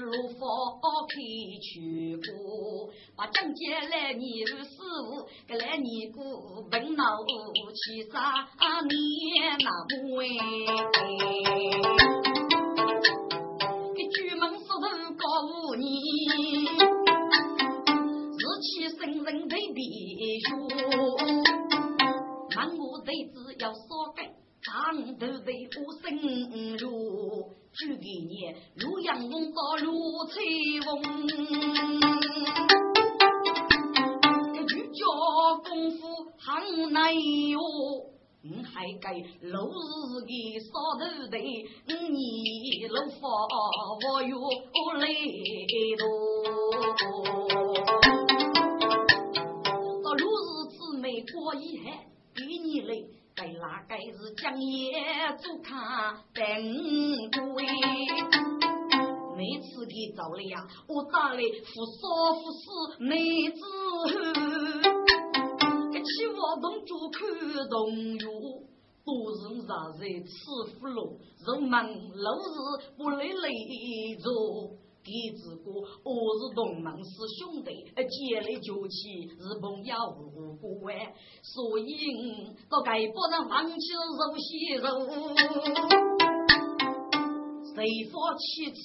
如佛开去过，把正解来你师傅，给来你姑问老七啥年那么哎？给举门石头告你，日气生人未必说，满我弟子要少改，长头为无生如。举给你，如阳风到如彩风，一句叫功夫很难哟。我还该落日的扫头的，你落发我哟累多。到如日子没过一海，给你累。该哪该是将夜做看等了呀，我打来扶少扶死妹子后，一起我同住看同学，多人 rat 在吃福禄，人们老是不累累着。弟子哥，我是同门师兄弟，结来就起是朋友无辜哎，所以我该不能放弃肉西肉，谁发其次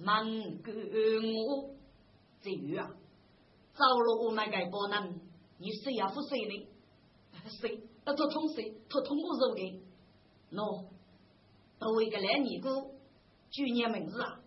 能够我？这鱼啊，走了我们该不能，你谁要负谁呢？谁？他通谁？他通过肉的？喏，作为一个男尼姑，举年名字啊。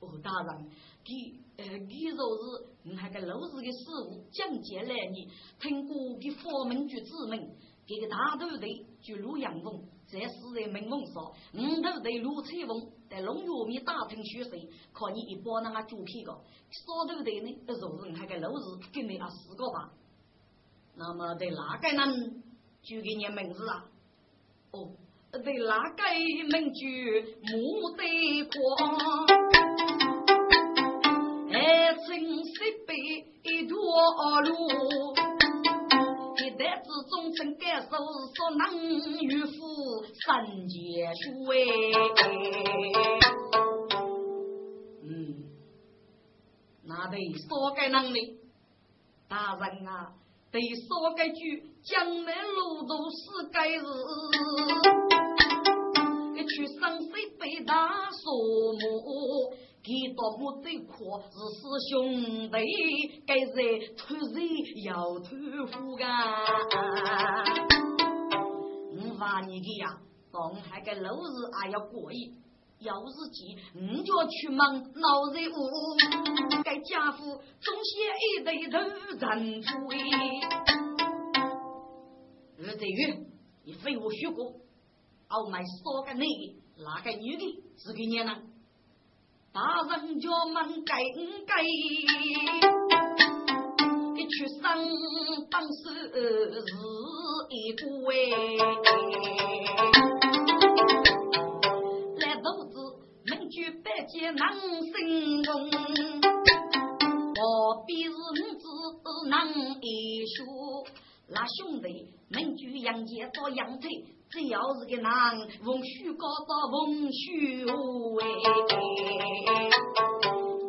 哦，大人，给呃，给若是你还个老师的师傅讲解来你，听过给佛门举子们，给个大头的就陆阳峰，在世人门风说，五头的陆彩凤，在龙月面打听学生，靠你一包那个猪皮个，少头的呢，若是还个老师给你啊四个吧，那么对哪个人就给你名字啊？哦，对哪个名句木对光？爱情西北一条路，一代之中曾感受说能与夫三结书哎。得说该能力，大人啊，得说该句江南路途是该日，一去山西北大树木。一到我这块是师兄弟，该在突然要托付啊！我话你的呀，东海个老日还要过意，要是急，你就去忙闹人物，该家父总先一对头认出哎。二子玉，你废我学过，傲慢少个男的，哪个女的是给你呢？大人家们该该，一出生当时是一个哎，举百件能生功，何必是五子能一书？那兄弟能举杨戬做羊腿。只要是个男，逢虚高到逢虚哎，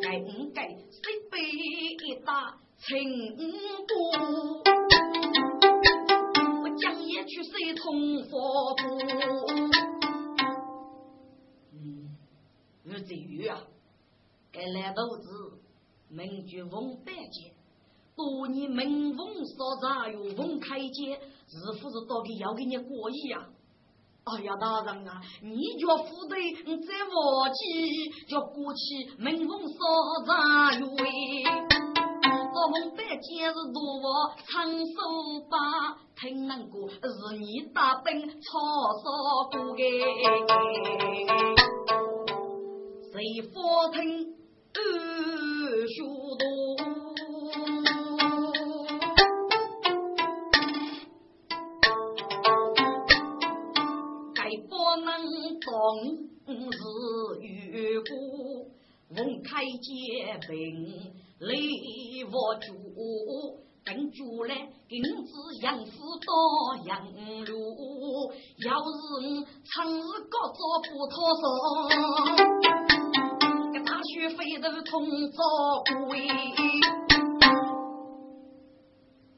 该不该谁背一打情歌？我将也去谁同佛土？我这鱼啊，该来都是名句逢百劫，多年门风所在有逢开街。是不是到底要给你过意呀？哎呀，大人啊，你叫副队在忘记，叫过去门风少杂鱼我们北京是多我长寿吧，听那个是你大兵操少过的，谁佛听二学多。是玉骨，凤开结冰，雷我主。跟住来，金子养父到养路，要是长日高做不脱手，个大学费都通早归。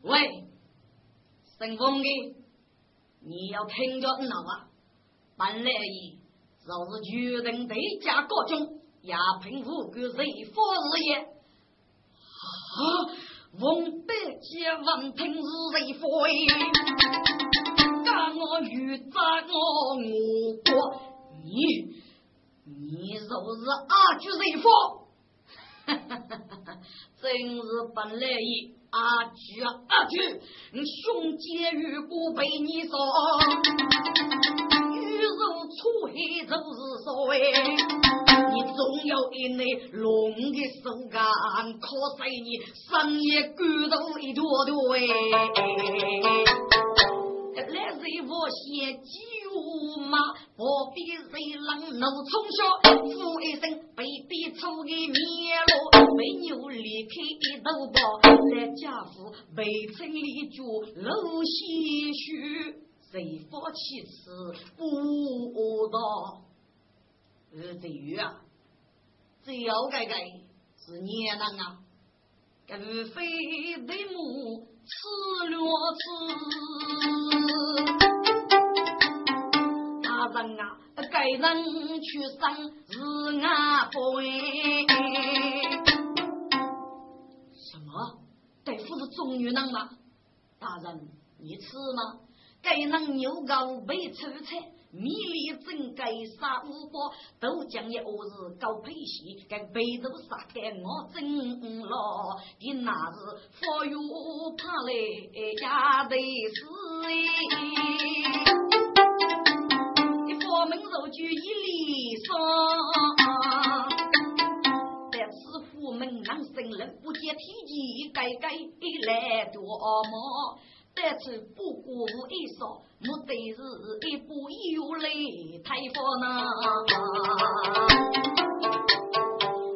喂，顺风的，你要听着闹啊！本来伊就是决定对家高中，也凭无辜谁佛日也啊！奉百家闻听是谁 foi？干我欲砸我我国，你你就是阿菊谁佛？哈哈哈哈哈！真是本来一阿菊阿菊，你兄姐如果被你杀，玉肉出黑就是所谓。你总有一内龙的手感，可惜你深夜骨头一坨坨哎。来谁我先救马，何必谁人怒冲霄？呼一声被逼出的面路，没有离开一头包。来家父未曾立足露些许，谁发起此不道？呃，对于啊，只要该该是年人啊，该无非对母吃了吃，人啊，该人去生是俺不为。什么？大夫是中女人吗？大人，你吃吗？该人牛羔被出菜。米里正该杀五宝，都将一儿子搞配戏，该背头杀给我真了。你那是佛又怕来呀得死哎！我门肉就一里双，但是佛门能生人不接体积，该该来多么？这次不过一说，目的是一步有来太佛呢。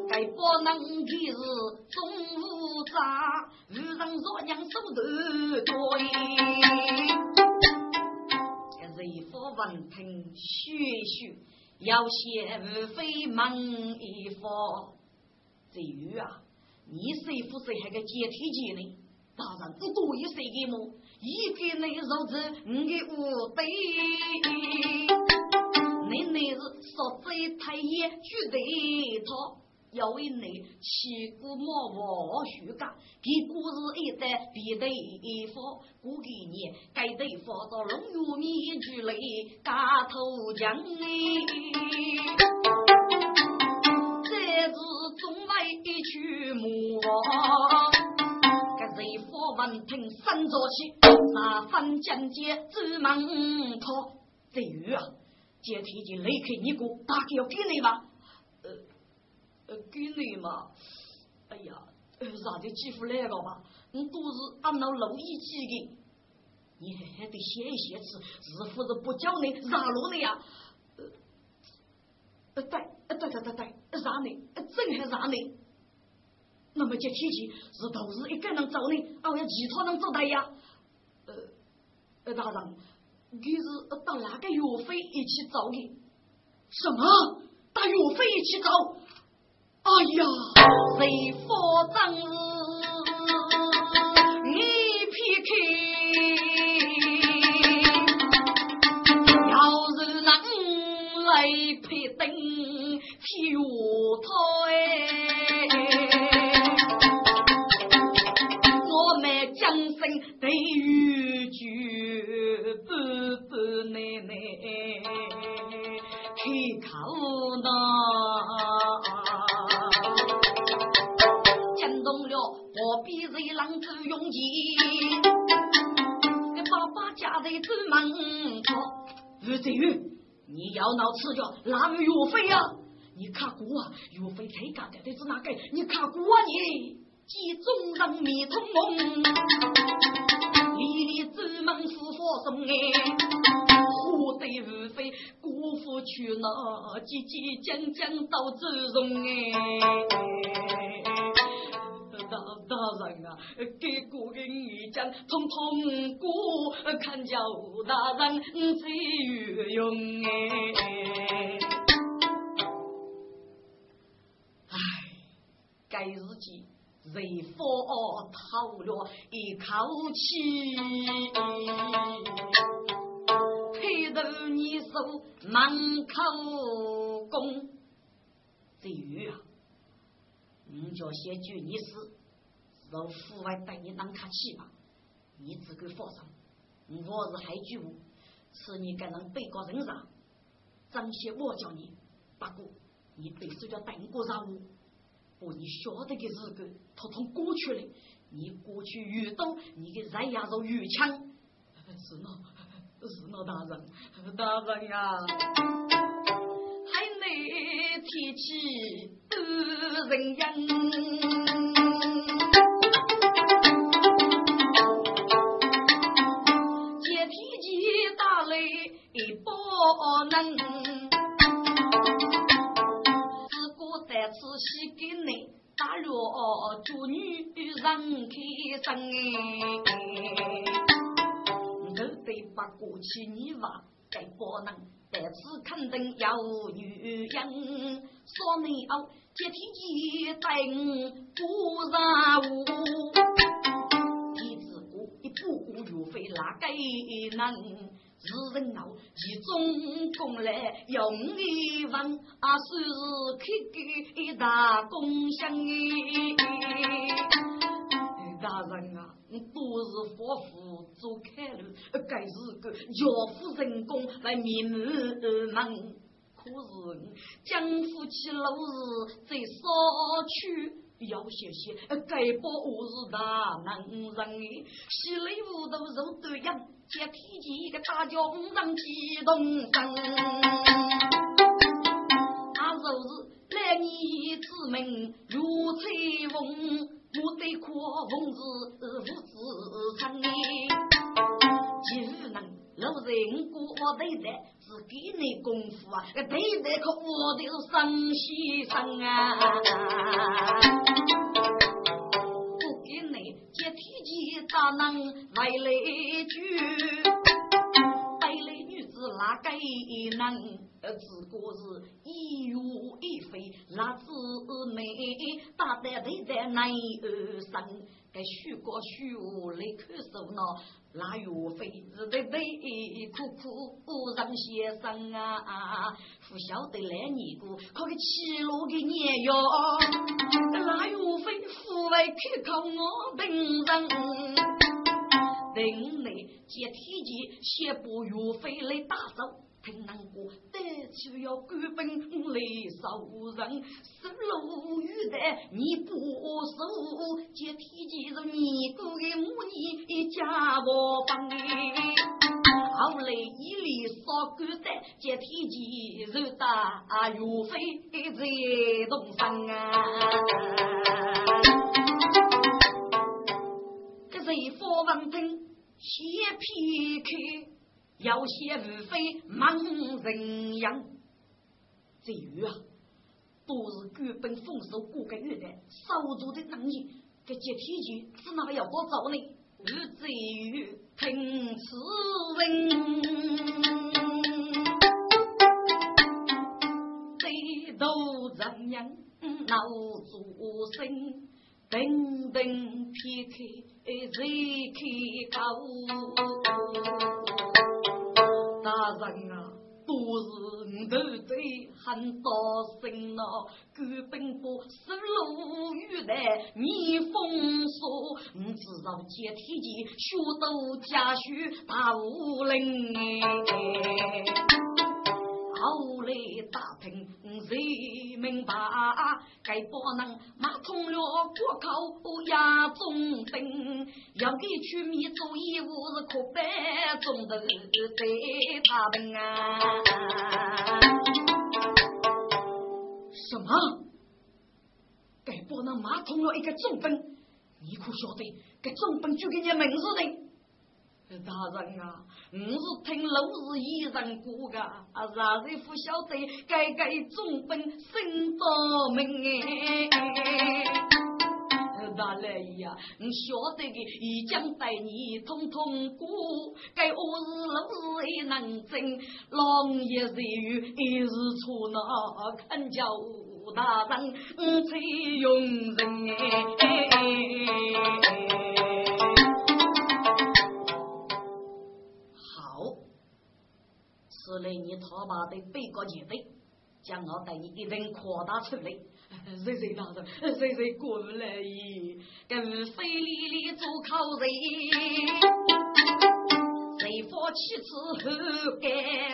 该不能的是中午杂，遇上若娘手头多。这佛闻听学学，要先无非忙一佛。至于啊，你谁不是还个解体机呢？大人，你多一谁给么？一个内肉子，你无对，你那是说这太爷绝对错，要为你七股莫莫虚假，给故事一代必得佛，古给你该得佛到龙玉面具里嘎头将你，这是中外一曲目。闻听三座起，那翻江街走门跑。这鱼啊，接天就离开你哥，大概要给你吧？给你嘛？哎呀，啥的几乎来个吧？你都是按照路一记的，你还得写一写字，是不是不叫你让路的呀？呃呃，对，对对对对，让你，真还让你。那么这天气是都是一个人走呢，还要其他人走的呀？呃，呃，大人，你是到哪个岳飞一起走的？什么？带岳飞一起走？哎呀，谁发张你撇开，要是能来配登铁岳台。对于句不不奶奶开口在走门口，吴子玉，你要闹吃叫哪个岳飞呀？你看过啊？岳飞才干的的是哪个？你看过啊你？集众人迷通梦，里里走门是佛送哎，我得无非辜负去那叽叽将将到周容哎。大大人啊，给过给你讲，通通过，看叫大人最有用哎。唉，该日记。随风透了一口气，推头你手门口工，这雨啊，你叫先救你死，让户外带你当卡去吧，你只管放心，我是海军务，是你该能背个人上，张先我叫你，不过你必须要等过任务。我你晓得个日子，统统过去了。你过去遇到你的人牙肉越强，是喏，是喏，大人，大人呀，还没提起恶人样，去你话该不能，但是肯定有女人说你哦，接天一等不让我，一只过一步步岳飞哪个能？是人闹，其中功来用一万，啊，算是开个一大功相大是个教夫人工来面门门，可是江夫妻老日在少去。要谢谢，该把我是大男人，喜里屋头肉都养，接天机个大叫五上激动声。啊，就是来你之门如彩虹，我对阔风是无自称。岂能老人过对待，是给你功夫啊，对待可我的生先生啊。大能外来句，带来女子哪个能？只顾是一月一飞，那姊妹大胆对在男儿身，该许过许来看守呢？那岳飞是对对苦苦让先生啊，不晓得来尼姑可给七路的年哟，那岳飞父为开口我等人，等来接天机，先把岳飞来打走。听难过，得去要赶奔来受人，十路雨的你不守，接天机是你过的母女家我帮后来一里烧干的接天机是大岳飞在东山啊，这是佛王听先劈开。要些无非忙人样，这鱼啊，都是根本丰收过个月的少做的能力，这接天机是哪要多早呢？日子鱼听此文，这都怎样闹出声？等等撇开再开口。大人啊，都是你头在很多声呐，根本不是路遇的逆风说，你知道接天机，学到家书大武林后来打听才明白，该不能马通了国口压中等，要给取米做义务是可白中的在他们啊！什么？该不能马通了一个中本？你可晓得？该中本就给你名字的？大人啊，我是听老是一人过的，啊，哪人不晓得该该总本心着命哎。大来呀，晓得的已将带你通通过，该我是老是也能争，狼也是有一日出那看叫大人，我才用人。好，是来你他妈的背过前辈，将我带你一人扩大出来。谁谁大人，谁谁过来意，跟费力力做口人，谁发妻子后该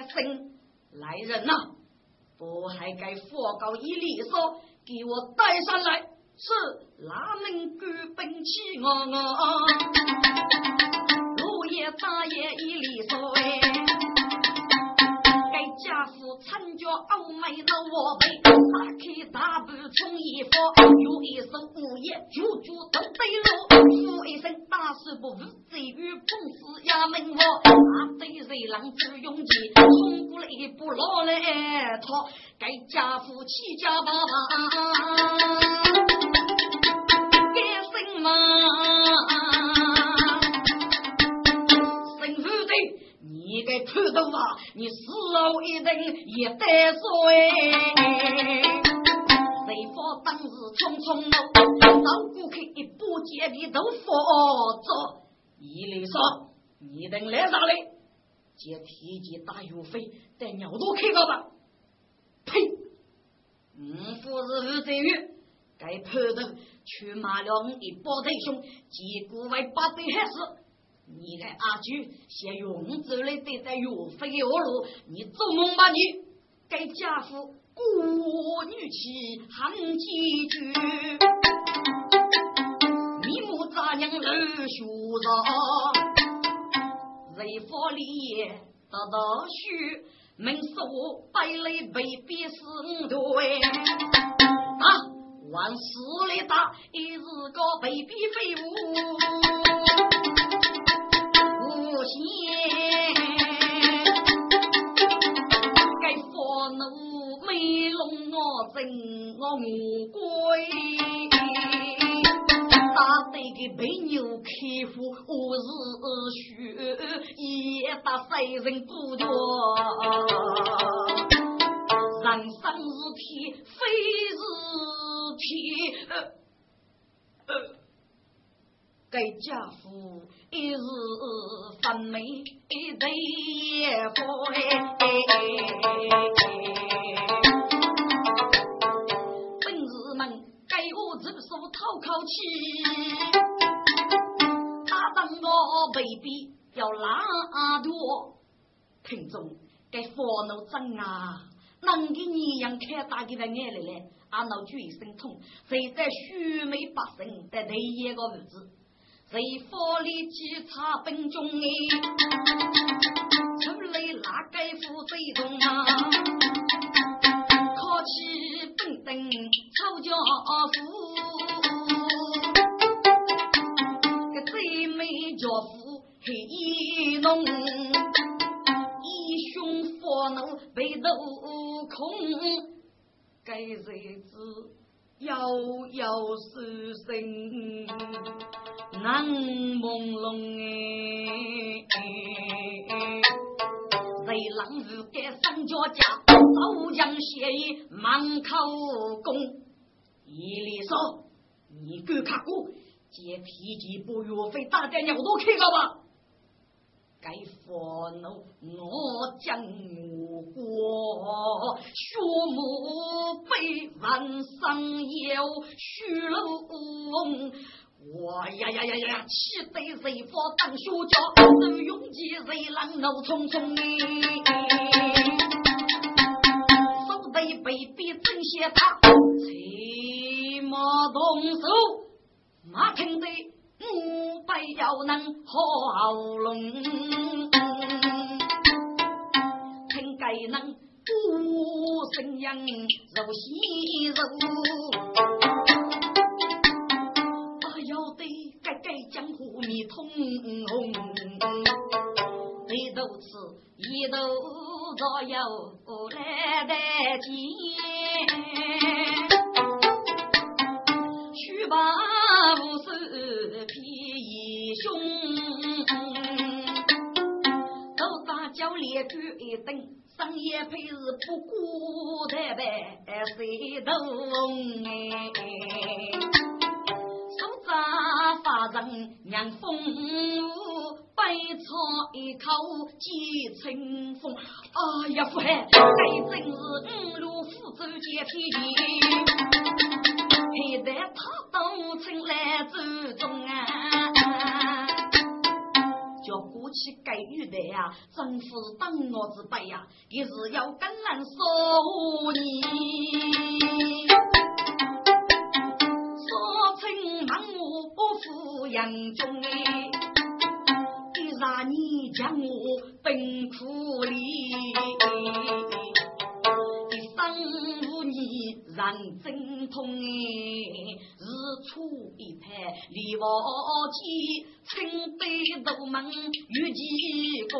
生？来人呐，不还该佛告一礼说，给我带上来，是哪能敢本起我我？落叶大爷一礼说。家父参教欧美的我辈，打开大步冲一方，有一声午夜九九都对路，呼一声大师不服，贼与碰死衙门我，阿贼贼狼之勇气，冲过来一步老来逃，该家父起家爸爸，该什么？看到啊！你死后一定也得说哎！谁方当时匆匆路，老顾客一把接的都佛着。一里说：“你等来啥嘞？接提及大油费，带鸟都开个吧！”呸！五夫是吴贼月，该判的去马了一包弟兄，结果为八对害死。你来阿舅先用走来对待岳飞的恶路，你做梦吧你！该家父过女妻喊几句，你母杂娘儿学着，人佛里得到许，门说百类未必是对。啊，万事里打，一日个被逼废物。仙，该佛奴美龙我真我无归，打得个被牛开户，我日血也打三人不着，人生是天，非是天。该家父一日分美，一对也不本日们该我直说讨口气，他当我未必要拉多。听众该烦恼真啊，能给你样看大的的眼里来，阿脑就一身痛，谁在须眉八神的第一个日子。谁佛里稽查本中哎，出来哪个负最重啊？考起本等抄家父，个最美家父黑浓，一胸佛怒被斗空，该日子遥遥失声。难朦胧哎，为郎日给三脚家，早将协议满口供。一里说，你敢看过？借脾气不岳飞大点鸟都开了吧？该佛怒，我将我过，血母被万上有虚龙。我呀呀呀呀！气得谁发当学家，手勇气谁浪怒匆匆！手得被逼真些他，骑马动手，马听得五百要能好龙，听该能不声扬肉细肉。一通红，一头刺，一头扎，又来得见。须把五色披衣胸，头上交烈一，双眼皮是不孤单的水桶哎。手扎发人娘风。百草一口几清风，哎呀，父海，这真是五路福州接天地，现在他都成来走中啊！叫过去该有的呀，政府是当我之辈呀，也是要跟人说你，说成满我不负人中哎。让你将我奔苦里，一生无你人真痛哎，日出一派离我近，清杯斗门与济公。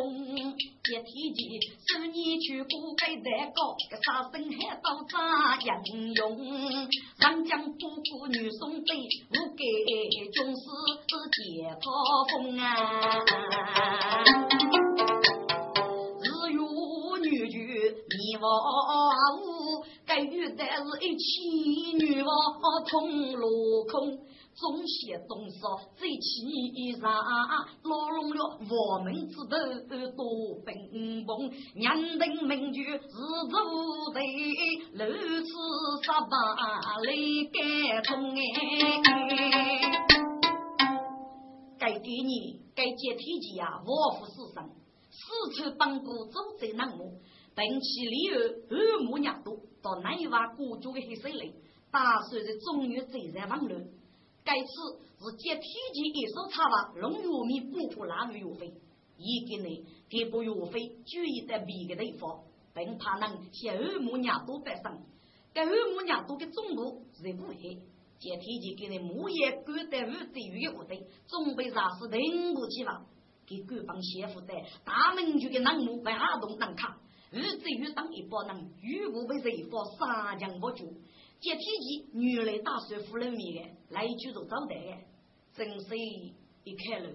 一提起十年去过海在高，杀生海刀扎英勇，长江渡过女送队，我给军师解套风啊！日月女婿你我无，该遇的是一起女王同落空。中邪东少最奇人，拉拢了王门之头多分锋，杨定名就日做得，如此杀败李干忠。该给你该接天机呀！王府四省四处奔波，做贼难磨，本起旅游二母娘多，到南一湾过的黑水来，打算在中原再战王伦。该次是接天机一手插吧，龙玉米不破拉玉费，一个呢，给不玉费，注意在别个地方，并怕能向二母娘多百生。该二母娘多的中路是不黑，接天机给你母爷干在五对鱼的屋里，准备啥事等不起了，给官方媳妇在大门就给南木被阿东难卡，五子鱼当一包能，如果被谁发三江不住。接天机，原来打算夫人面，来一句做招待的，真是一开了，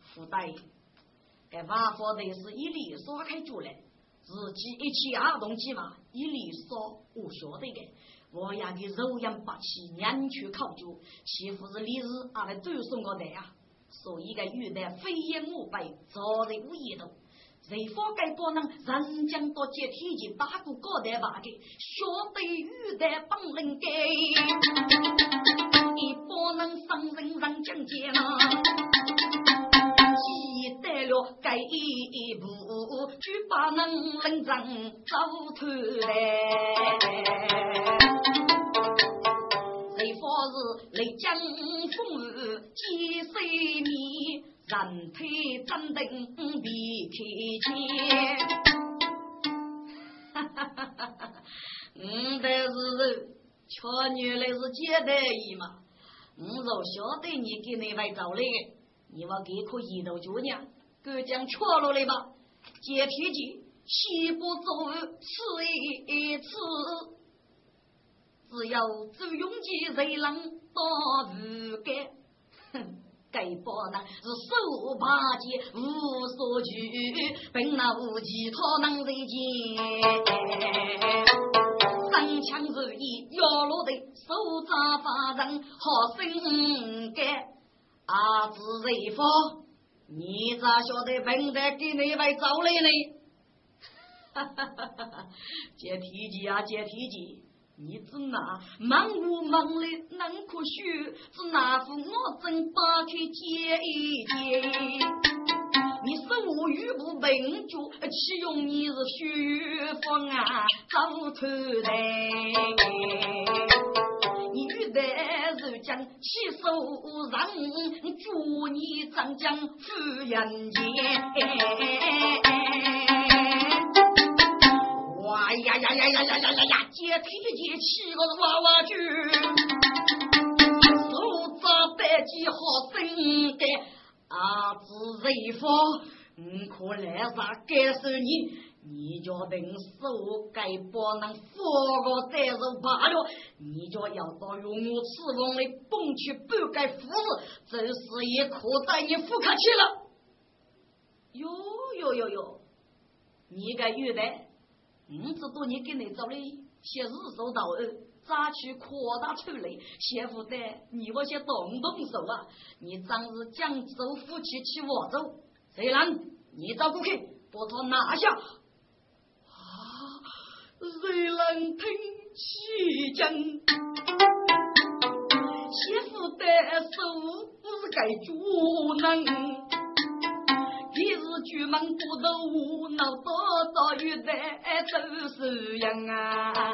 福袋，该万佛的是一粒刷开出来，自己一起二动起嘛，一粒刷我晓得的，我养的柔阳八气，娘去考究，岂不是历日阿来都送我的呀？所以个玉带飞檐无白，早在无言头。谁方该不能人将多接天机打过高台把的，晓得玉带本领该，你不能伤人人将接呐，记得了该一步，就把能人长走头来。谁方是雷江风雨几十年？人推真定比开钱，哈哈哈哈哈！嗯，但是瞧原来是接待伊嘛，我若晓得你给那位找来的，你我给可一头姑娘，哥将错落来吧。接天机，七步走吃一次，只要走勇气，谁能到如干？哼！该包呢是手把剑无所惧，本那无其他能在见。三枪如意要落的手扎法人好生干。阿子瑞夫，你咋晓得本在给那位找来呢？哈哈哈哈哈！接体机啊，接体机。你只拿忙无忙的能可学，只拿副我真把开接一接。你是我玉不笨拙，岂用你是虚风啊走头来？你玉带如将起手让，祝你长江富人间。哎呀呀呀呀呀呀呀呀！接天接七个娃娃猪，手扎白鸡好生的，啊子瑞福你。可来上感受你，你就等手该不能活个再受罢了。你就要到用我翅膀里蹦去半盖斧子，这事也可在你。不客气了。哟哟哟哟，你。个玉带，五十多年给你找的些日手到二，咋去扩大出来？媳妇的，你我先动动手啊！你真是江州夫妻去我州。谁让你找过去，把他拿下！啊！谁能听其讲？媳妇的手不是该主人，你是出门不都恼，多少月的都是样啊！